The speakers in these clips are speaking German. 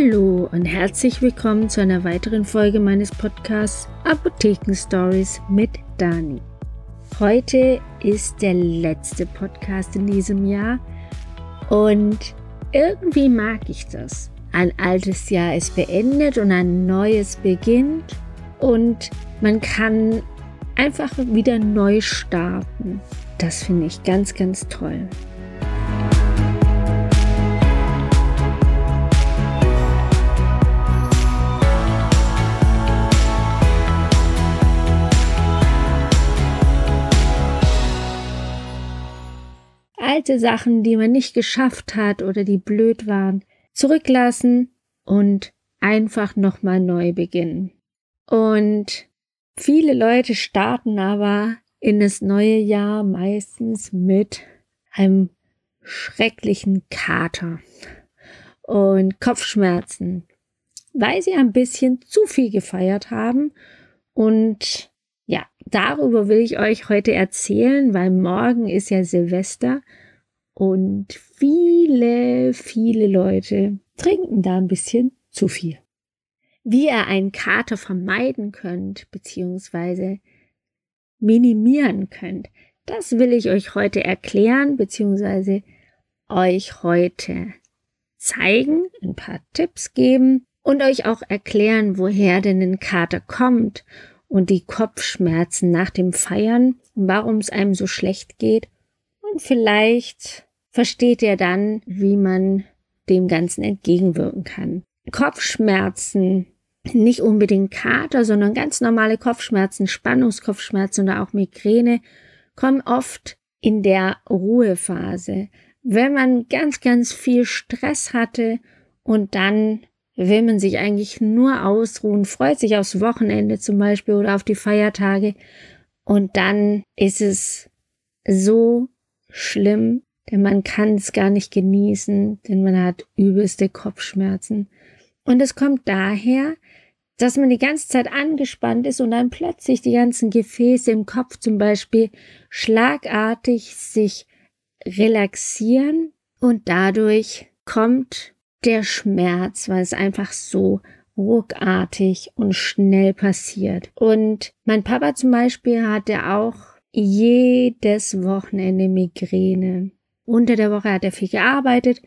Hallo und herzlich willkommen zu einer weiteren Folge meines Podcasts Apotheken Stories mit Dani. Heute ist der letzte Podcast in diesem Jahr und irgendwie mag ich das. Ein altes Jahr ist beendet und ein neues beginnt und man kann einfach wieder neu starten. Das finde ich ganz, ganz toll. Alte Sachen, die man nicht geschafft hat oder die blöd waren, zurücklassen und einfach nochmal neu beginnen. Und viele Leute starten aber in das neue Jahr meistens mit einem schrecklichen Kater und Kopfschmerzen, weil sie ein bisschen zu viel gefeiert haben. Und ja, darüber will ich euch heute erzählen, weil morgen ist ja Silvester und viele, viele Leute trinken da ein bisschen zu viel. Wie ihr einen Kater vermeiden könnt, beziehungsweise minimieren könnt, das will ich euch heute erklären, beziehungsweise euch heute zeigen, ein paar Tipps geben und euch auch erklären, woher denn ein Kater kommt und die Kopfschmerzen nach dem Feiern, warum es einem so schlecht geht und vielleicht versteht er dann, wie man dem Ganzen entgegenwirken kann. Kopfschmerzen, nicht unbedingt Kater, sondern ganz normale Kopfschmerzen, Spannungskopfschmerzen oder auch Migräne kommen oft in der Ruhephase. Wenn man ganz, ganz viel Stress hatte und dann will man sich eigentlich nur ausruhen, freut sich aufs Wochenende zum Beispiel oder auf die Feiertage und dann ist es so schlimm, denn man kann es gar nicht genießen, denn man hat übelste Kopfschmerzen. Und es kommt daher, dass man die ganze Zeit angespannt ist und dann plötzlich die ganzen Gefäße im Kopf zum Beispiel schlagartig sich relaxieren und dadurch kommt der Schmerz, weil es einfach so ruckartig und schnell passiert. Und mein Papa zum Beispiel hatte auch jedes Wochenende Migräne. Unter der Woche hat er viel gearbeitet.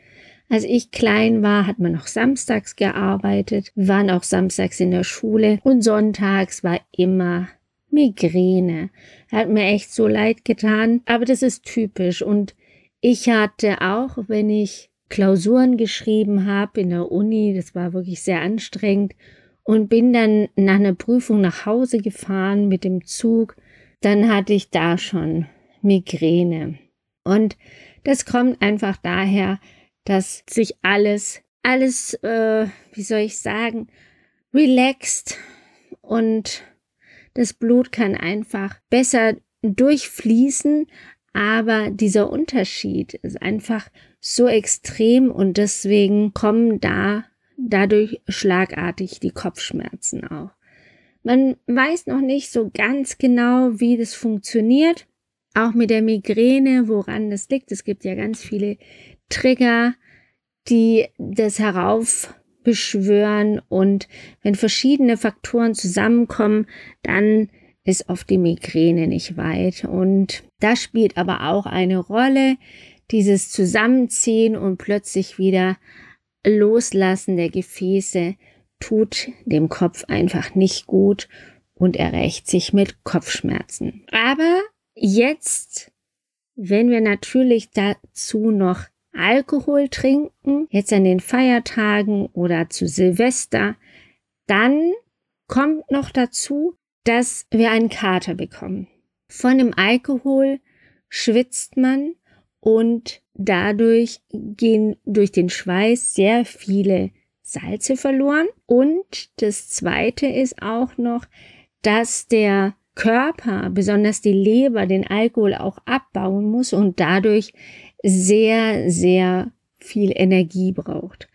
Als ich klein war, hat man noch samstags gearbeitet. Waren auch samstags in der Schule und sonntags war immer Migräne. Hat mir echt so leid getan, aber das ist typisch und ich hatte auch, wenn ich Klausuren geschrieben habe in der Uni, das war wirklich sehr anstrengend und bin dann nach einer Prüfung nach Hause gefahren mit dem Zug, dann hatte ich da schon Migräne. Und das kommt einfach daher, dass sich alles, alles, äh, wie soll ich sagen, relaxt und das Blut kann einfach besser durchfließen, aber dieser Unterschied ist einfach so extrem und deswegen kommen da dadurch schlagartig die Kopfschmerzen auch. Man weiß noch nicht so ganz genau, wie das funktioniert. Auch mit der Migräne, woran das liegt. Es gibt ja ganz viele Trigger, die das heraufbeschwören. Und wenn verschiedene Faktoren zusammenkommen, dann ist oft die Migräne nicht weit. Und das spielt aber auch eine Rolle, dieses Zusammenziehen und plötzlich wieder Loslassen der Gefäße tut dem Kopf einfach nicht gut und er rächt sich mit Kopfschmerzen. Aber Jetzt, wenn wir natürlich dazu noch Alkohol trinken, jetzt an den Feiertagen oder zu Silvester, dann kommt noch dazu, dass wir einen Kater bekommen. Von dem Alkohol schwitzt man und dadurch gehen durch den Schweiß sehr viele Salze verloren. Und das zweite ist auch noch, dass der Körper, besonders die Leber, den Alkohol auch abbauen muss und dadurch sehr, sehr viel Energie braucht.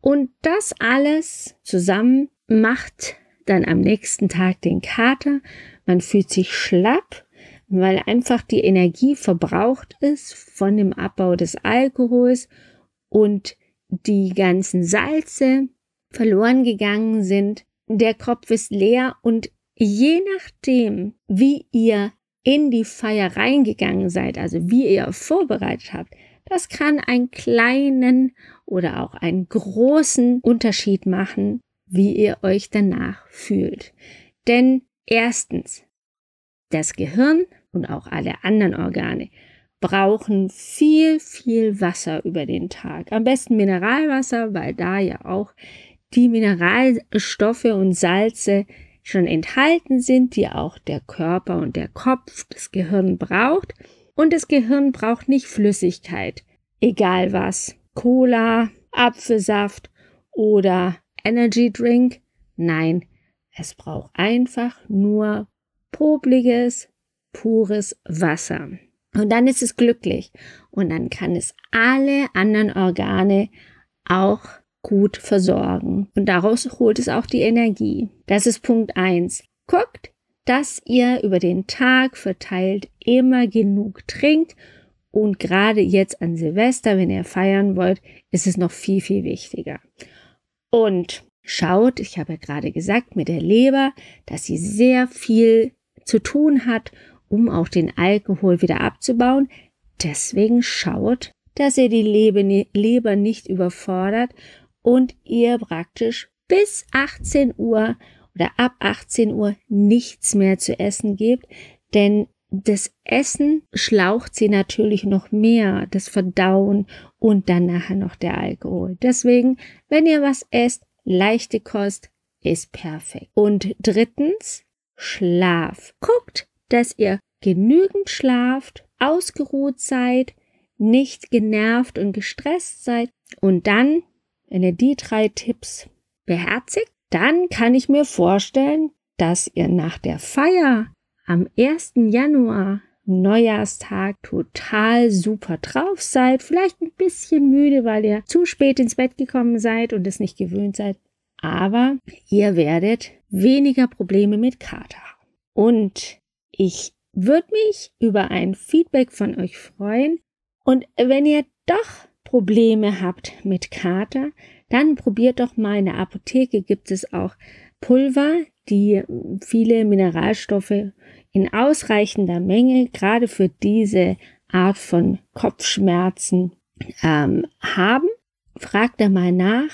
Und das alles zusammen macht dann am nächsten Tag den Kater. Man fühlt sich schlapp, weil einfach die Energie verbraucht ist von dem Abbau des Alkohols und die ganzen Salze, verloren gegangen sind. Der Kopf ist leer und je nachdem, wie ihr in die Feier reingegangen seid, also wie ihr vorbereitet habt, das kann einen kleinen oder auch einen großen Unterschied machen, wie ihr euch danach fühlt. Denn erstens, das Gehirn und auch alle anderen Organe brauchen viel, viel Wasser über den Tag. Am besten Mineralwasser, weil da ja auch die Mineralstoffe und Salze schon enthalten sind, die auch der Körper und der Kopf, das Gehirn braucht. Und das Gehirn braucht nicht Flüssigkeit, egal was. Cola, Apfelsaft oder Energy Drink. Nein, es braucht einfach nur popliges, pures Wasser. Und dann ist es glücklich und dann kann es alle anderen Organe auch gut versorgen. Und daraus holt es auch die Energie. Das ist Punkt eins. Guckt, dass ihr über den Tag verteilt immer genug trinkt. Und gerade jetzt an Silvester, wenn ihr feiern wollt, ist es noch viel, viel wichtiger. Und schaut, ich habe ja gerade gesagt, mit der Leber, dass sie sehr viel zu tun hat, um auch den Alkohol wieder abzubauen. Deswegen schaut, dass ihr die Leber nicht überfordert und ihr praktisch bis 18 Uhr oder ab 18 Uhr nichts mehr zu essen gebt, denn das Essen schlaucht sie natürlich noch mehr, das Verdauen und dann nachher noch der Alkohol. Deswegen, wenn ihr was esst, leichte Kost ist perfekt. Und drittens, Schlaf. Guckt, dass ihr genügend schlaft, ausgeruht seid, nicht genervt und gestresst seid und dann wenn ihr die drei Tipps beherzigt, dann kann ich mir vorstellen, dass ihr nach der Feier am 1. Januar, Neujahrstag, total super drauf seid, vielleicht ein bisschen müde, weil ihr zu spät ins Bett gekommen seid und es nicht gewöhnt seid, aber ihr werdet weniger Probleme mit Kater haben. Und ich würde mich über ein Feedback von euch freuen. Und wenn ihr doch Probleme habt mit Kater, dann probiert doch mal in der Apotheke gibt es auch Pulver, die viele Mineralstoffe in ausreichender Menge gerade für diese Art von Kopfschmerzen ähm, haben. Fragt da mal nach.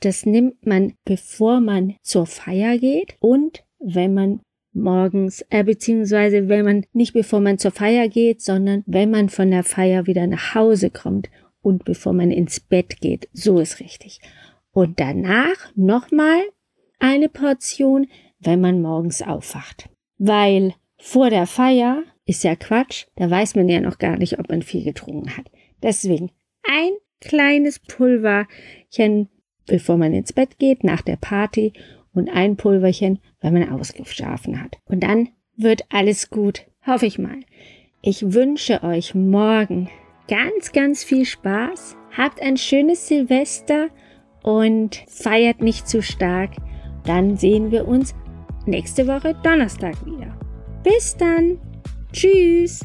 Das nimmt man, bevor man zur Feier geht und wenn man morgens, äh, beziehungsweise wenn man nicht bevor man zur Feier geht, sondern wenn man von der Feier wieder nach Hause kommt und bevor man ins Bett geht. So ist richtig. Und danach nochmal eine Portion, wenn man morgens aufwacht. Weil vor der Feier ist ja Quatsch, da weiß man ja noch gar nicht, ob man viel getrunken hat. Deswegen ein kleines Pulverchen, bevor man ins Bett geht, nach der Party und ein Pulverchen, wenn man ausgeschlafen hat. Und dann wird alles gut, hoffe ich mal. Ich wünsche euch morgen ganz, ganz viel Spaß. Habt ein schönes Silvester und feiert nicht zu stark. Dann sehen wir uns nächste Woche Donnerstag wieder. Bis dann. Tschüss.